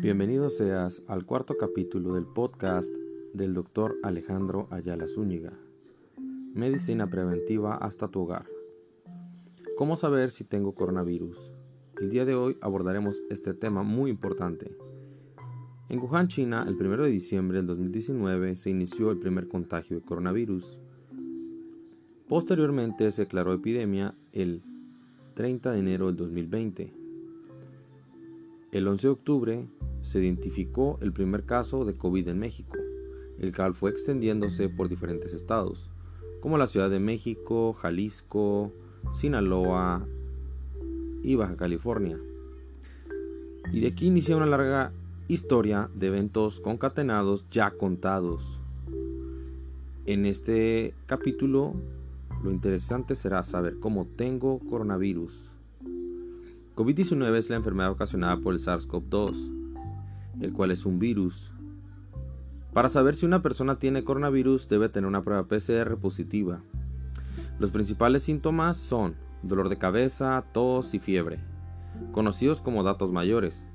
Bienvenido seas al cuarto capítulo del podcast del doctor Alejandro Ayala Zúñiga. Medicina preventiva hasta tu hogar. ¿Cómo saber si tengo coronavirus? El día de hoy abordaremos este tema muy importante. En Wuhan, China, el 1 de diciembre del 2019 se inició el primer contagio de coronavirus. Posteriormente se declaró epidemia el 30 de enero del 2020. El 11 de octubre se identificó el primer caso de COVID en México, el cual fue extendiéndose por diferentes estados, como la Ciudad de México, Jalisco, Sinaloa y Baja California. Y de aquí inicia una larga historia de eventos concatenados ya contados. En este capítulo lo interesante será saber cómo tengo coronavirus COVID-19 es la enfermedad ocasionada por el SARS-CoV-2, el cual es un virus. Para saber si una persona tiene coronavirus debe tener una prueba PCR positiva. Los principales síntomas son dolor de cabeza, tos y fiebre, conocidos como datos mayores.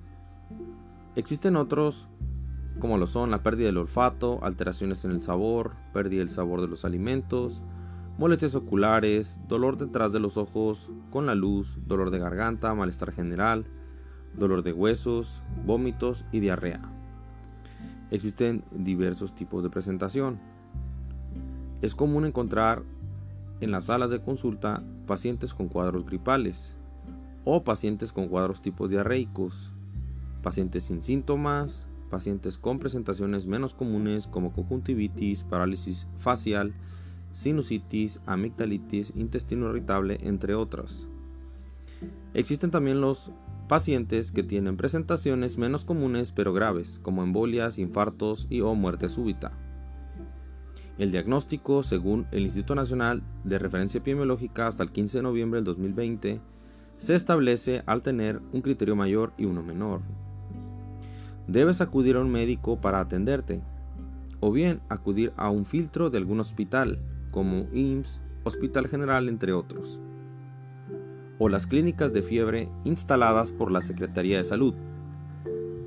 Existen otros como lo son la pérdida del olfato, alteraciones en el sabor, pérdida del sabor de los alimentos, molestias oculares, dolor detrás de los ojos con la luz, dolor de garganta, malestar general, dolor de huesos, vómitos y diarrea. Existen diversos tipos de presentación. Es común encontrar en las salas de consulta pacientes con cuadros gripales o pacientes con cuadros tipos diarreicos, pacientes sin síntomas, pacientes con presentaciones menos comunes como conjuntivitis, parálisis facial, sinusitis, amigdalitis, intestino irritable, entre otras. Existen también los pacientes que tienen presentaciones menos comunes pero graves, como embolias, infartos y o muerte súbita. El diagnóstico, según el Instituto Nacional de Referencia Epidemiológica hasta el 15 de noviembre del 2020, se establece al tener un criterio mayor y uno menor. Debes acudir a un médico para atenderte, o bien acudir a un filtro de algún hospital, como IMSS, Hospital General, entre otros, o las clínicas de fiebre instaladas por la Secretaría de Salud.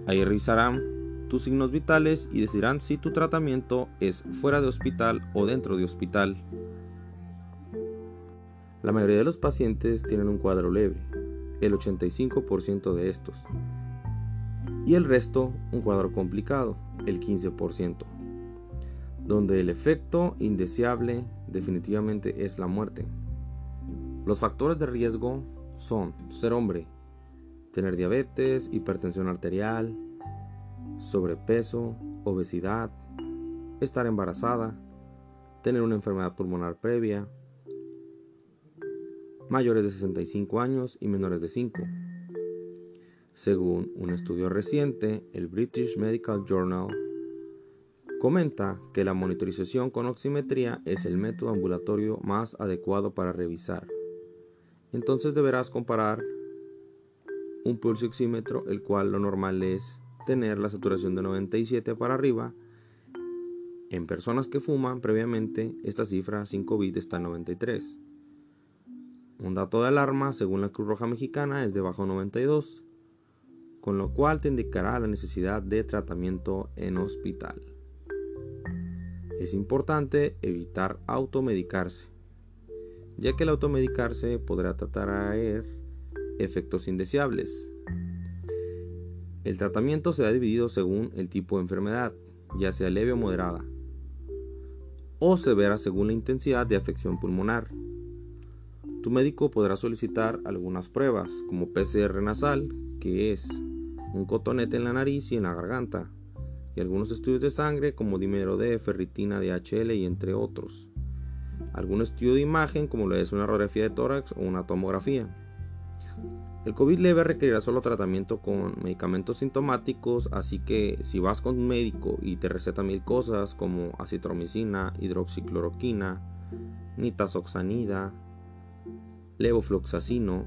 Ahí revisarán tus signos vitales y decidirán si tu tratamiento es fuera de hospital o dentro de hospital. La mayoría de los pacientes tienen un cuadro leve, el 85% de estos, y el resto un cuadro complicado, el 15% donde el efecto indeseable definitivamente es la muerte. Los factores de riesgo son ser hombre, tener diabetes, hipertensión arterial, sobrepeso, obesidad, estar embarazada, tener una enfermedad pulmonar previa, mayores de 65 años y menores de 5. Según un estudio reciente, el British Medical Journal Comenta que la monitorización con oximetría es el método ambulatorio más adecuado para revisar. Entonces deberás comparar un pulso oxímetro, el cual lo normal es tener la saturación de 97 para arriba. En personas que fuman previamente, esta cifra sin COVID está en 93. Un dato de alarma, según la Cruz Roja Mexicana, es de bajo 92, con lo cual te indicará la necesidad de tratamiento en hospital. Es importante evitar automedicarse, ya que el automedicarse podrá traer efectos indeseables. El tratamiento se ha dividido según el tipo de enfermedad, ya sea leve o moderada, o severa según la intensidad de afección pulmonar. Tu médico podrá solicitar algunas pruebas, como PCR nasal, que es un cotonete en la nariz y en la garganta, y algunos estudios de sangre como dímero D, ferritina, DHL y entre otros. Algún estudio de imagen como lo es una radiografía de tórax o una tomografía. El COVID leve requerirá solo tratamiento con medicamentos sintomáticos, así que si vas con un médico y te receta mil cosas como acitromicina, hidroxicloroquina, nitazoxanida, levofloxacino,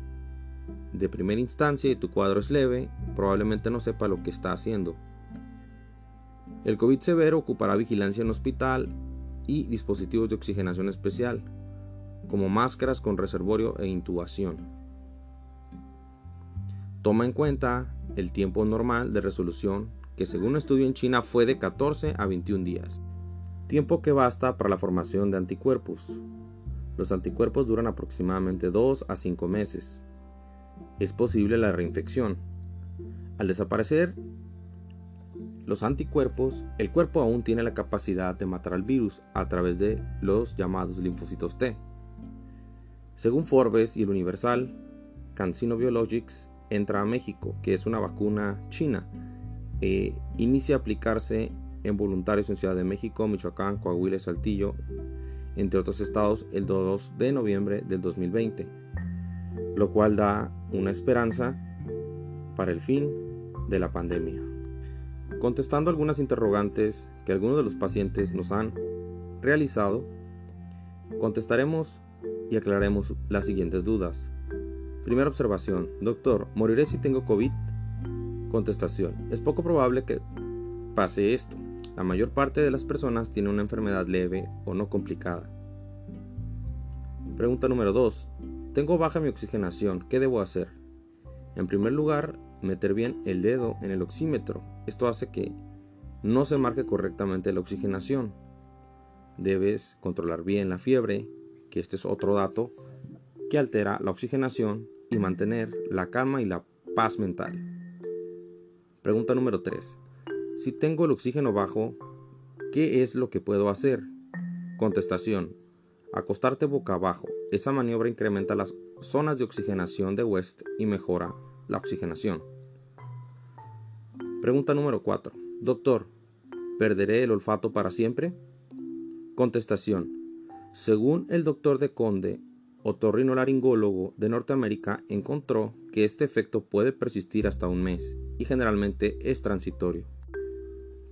de primera instancia y tu cuadro es leve, probablemente no sepa lo que está haciendo. El COVID severo ocupará vigilancia en hospital y dispositivos de oxigenación especial, como máscaras con reservorio e intubación. Toma en cuenta el tiempo normal de resolución, que según un estudio en China fue de 14 a 21 días, tiempo que basta para la formación de anticuerpos. Los anticuerpos duran aproximadamente 2 a 5 meses. Es posible la reinfección. Al desaparecer los anticuerpos, el cuerpo aún tiene la capacidad de matar al virus a través de los llamados linfocitos T. Según Forbes y el Universal, CanSino Biologics entra a México, que es una vacuna china. e inicia a aplicarse en voluntarios en Ciudad de México, Michoacán, Coahuila y Saltillo, entre otros estados, el 2 de noviembre del 2020, lo cual da una esperanza para el fin de la pandemia. Contestando algunas interrogantes que algunos de los pacientes nos han realizado, contestaremos y aclararemos las siguientes dudas. Primera observación. Doctor, ¿moriré si tengo COVID? Contestación. Es poco probable que pase esto. La mayor parte de las personas tiene una enfermedad leve o no complicada. Pregunta número 2. Tengo baja mi oxigenación. ¿Qué debo hacer? En primer lugar, meter bien el dedo en el oxímetro. Esto hace que no se marque correctamente la oxigenación. Debes controlar bien la fiebre, que este es otro dato que altera la oxigenación y mantener la calma y la paz mental. Pregunta número 3. Si tengo el oxígeno bajo, ¿qué es lo que puedo hacer? Contestación. Acostarte boca abajo. Esa maniobra incrementa las zonas de oxigenación de West y mejora la oxigenación. Pregunta número 4. Doctor, ¿perderé el olfato para siempre? Contestación. Según el doctor de Conde, otorrinolaringólogo de Norteamérica encontró que este efecto puede persistir hasta un mes y generalmente es transitorio.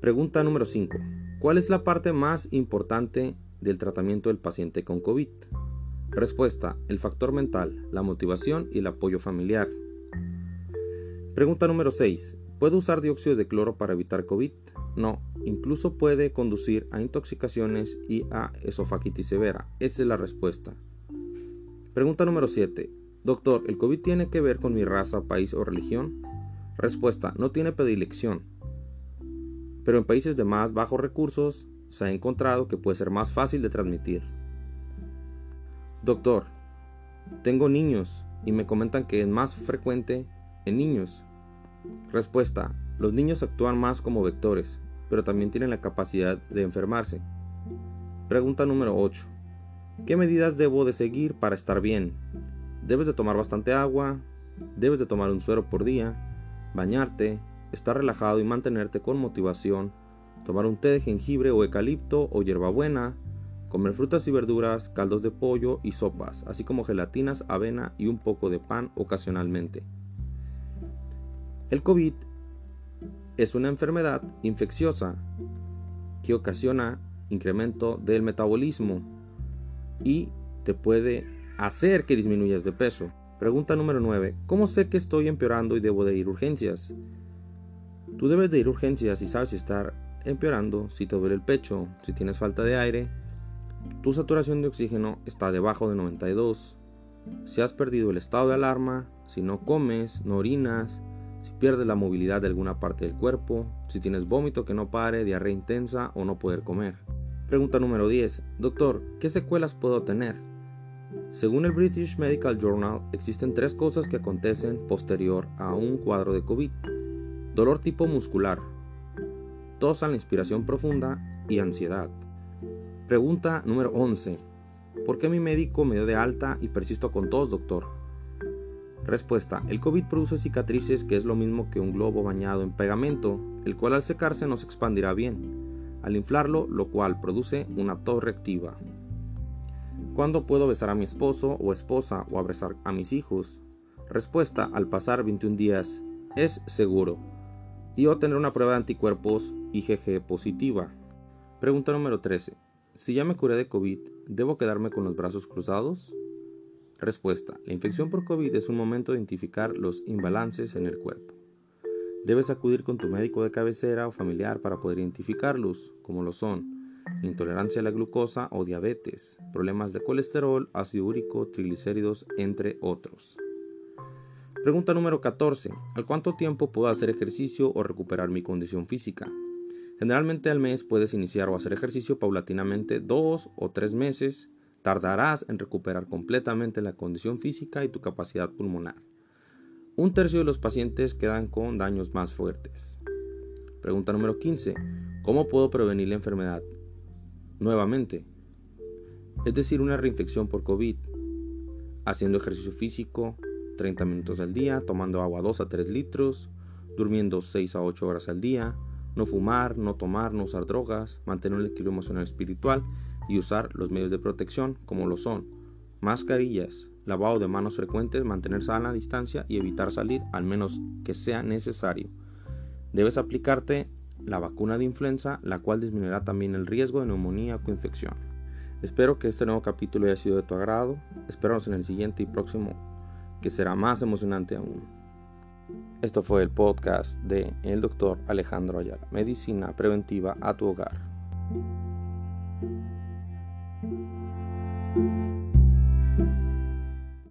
Pregunta número 5. ¿Cuál es la parte más importante del tratamiento del paciente con COVID? Respuesta. El factor mental, la motivación y el apoyo familiar. Pregunta número 6. ¿Puedo usar dióxido de cloro para evitar COVID? No, incluso puede conducir a intoxicaciones y a esofagitis severa. Esa es la respuesta. Pregunta número 7. Doctor, ¿el COVID tiene que ver con mi raza, país o religión? Respuesta, no tiene predilección. Pero en países de más bajos recursos se ha encontrado que puede ser más fácil de transmitir. Doctor, tengo niños y me comentan que es más frecuente niños. Respuesta, los niños actúan más como vectores, pero también tienen la capacidad de enfermarse. Pregunta número 8. ¿Qué medidas debo de seguir para estar bien? Debes de tomar bastante agua, debes de tomar un suero por día, bañarte, estar relajado y mantenerte con motivación, tomar un té de jengibre o eucalipto o hierbabuena, comer frutas y verduras, caldos de pollo y sopas, así como gelatinas, avena y un poco de pan ocasionalmente. El COVID es una enfermedad infecciosa que ocasiona incremento del metabolismo y te puede hacer que disminuyas de peso. Pregunta número 9. ¿Cómo sé que estoy empeorando y debo de ir a urgencias? Tú debes de ir a urgencias si sabes estar empeorando, si te duele el pecho, si tienes falta de aire, tu saturación de oxígeno está debajo de 92, si has perdido el estado de alarma, si no comes, no orinas, si pierdes la movilidad de alguna parte del cuerpo, si tienes vómito que no pare, diarrea intensa o no poder comer. Pregunta número 10. Doctor, ¿qué secuelas puedo tener? Según el British Medical Journal, existen tres cosas que acontecen posterior a un cuadro de COVID. Dolor tipo muscular, tos a la inspiración profunda y ansiedad. Pregunta número 11. ¿Por qué mi médico me dio de alta y persisto con tos, doctor? Respuesta. El COVID produce cicatrices que es lo mismo que un globo bañado en pegamento, el cual al secarse no se expandirá bien al inflarlo, lo cual produce una tos reactiva. ¿Cuándo puedo besar a mi esposo o esposa o abrazar a mis hijos? Respuesta al pasar 21 días es seguro y obtener una prueba de anticuerpos IgG positiva. Pregunta número 13. Si ya me curé de COVID, ¿debo quedarme con los brazos cruzados? Respuesta. La infección por COVID es un momento de identificar los imbalances en el cuerpo. Debes acudir con tu médico de cabecera o familiar para poder identificarlos, como lo son intolerancia a la glucosa o diabetes, problemas de colesterol, ácido úrico, triglicéridos, entre otros. Pregunta número 14. ¿Al cuánto tiempo puedo hacer ejercicio o recuperar mi condición física? Generalmente al mes puedes iniciar o hacer ejercicio paulatinamente dos o tres meses. Tardarás en recuperar completamente la condición física y tu capacidad pulmonar. Un tercio de los pacientes quedan con daños más fuertes. Pregunta número 15. ¿Cómo puedo prevenir la enfermedad? Nuevamente, es decir, una reinfección por COVID, haciendo ejercicio físico 30 minutos al día, tomando agua 2 a 3 litros, durmiendo 6 a 8 horas al día, no fumar, no tomar, no usar drogas, mantener un equilibrio emocional espiritual y usar los medios de protección como lo son mascarillas, lavado de manos frecuentes, mantener sana distancia y evitar salir al menos que sea necesario. Debes aplicarte la vacuna de influenza, la cual disminuirá también el riesgo de neumonía o infección. Espero que este nuevo capítulo haya sido de tu agrado. Esperamos en el siguiente y próximo, que será más emocionante aún. Esto fue el podcast de el doctor Alejandro Ayala, Medicina Preventiva a tu hogar.